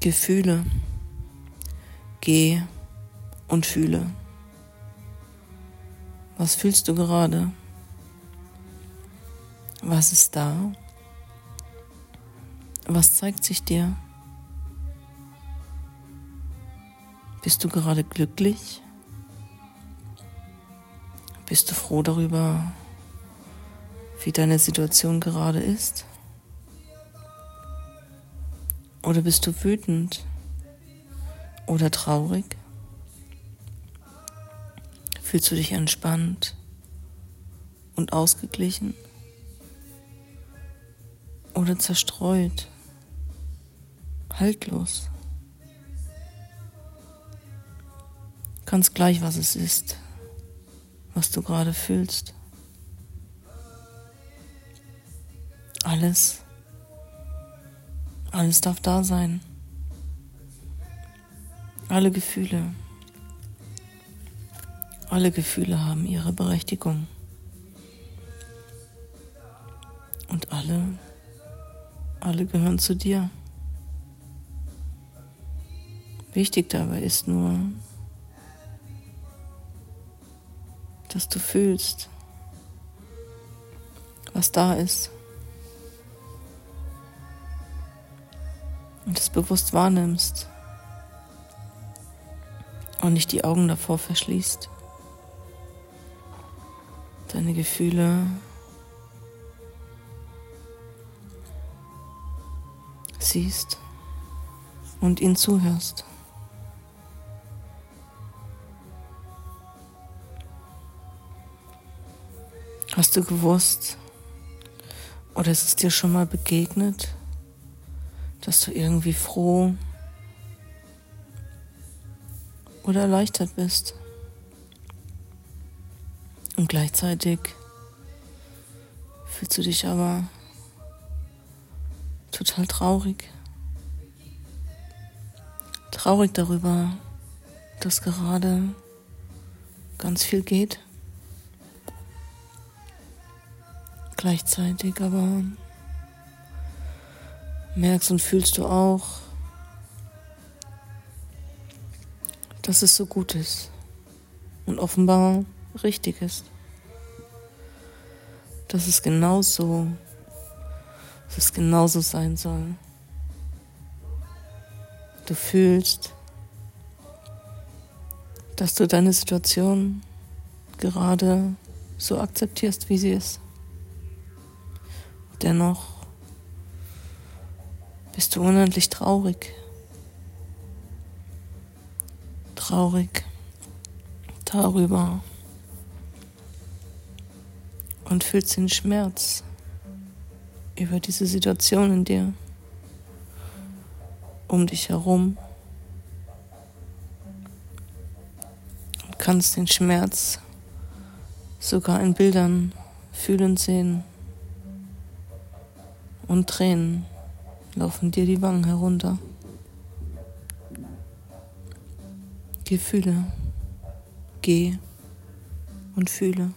Gefühle. Geh und fühle. Was fühlst du gerade? Was ist da? Was zeigt sich dir? Bist du gerade glücklich? Bist du froh darüber, wie deine Situation gerade ist? Oder bist du wütend oder traurig? Fühlst du dich entspannt und ausgeglichen oder zerstreut, haltlos? Ganz gleich, was es ist, was du gerade fühlst. Alles alles darf da sein. Alle Gefühle. Alle Gefühle haben ihre Berechtigung. Und alle, alle gehören zu dir. Wichtig dabei ist nur, dass du fühlst, was da ist. Und es bewusst wahrnimmst und nicht die Augen davor verschließt. Deine Gefühle siehst und ihnen zuhörst. Hast du gewusst oder ist es dir schon mal begegnet, dass du irgendwie froh oder erleichtert bist. Und gleichzeitig fühlst du dich aber total traurig. Traurig darüber, dass gerade ganz viel geht. Gleichzeitig aber merkst und fühlst du auch, dass es so gut ist und offenbar richtig ist. Dass es genauso, dass es genauso sein soll. Du fühlst, dass du deine Situation gerade so akzeptierst, wie sie ist. Dennoch bist du unendlich traurig. Traurig darüber. Und fühlst den Schmerz über diese Situation in dir, um dich herum. Und kannst den Schmerz sogar in Bildern fühlen sehen und Tränen laufen dir die Wangen herunter. Gefühle, geh und fühle.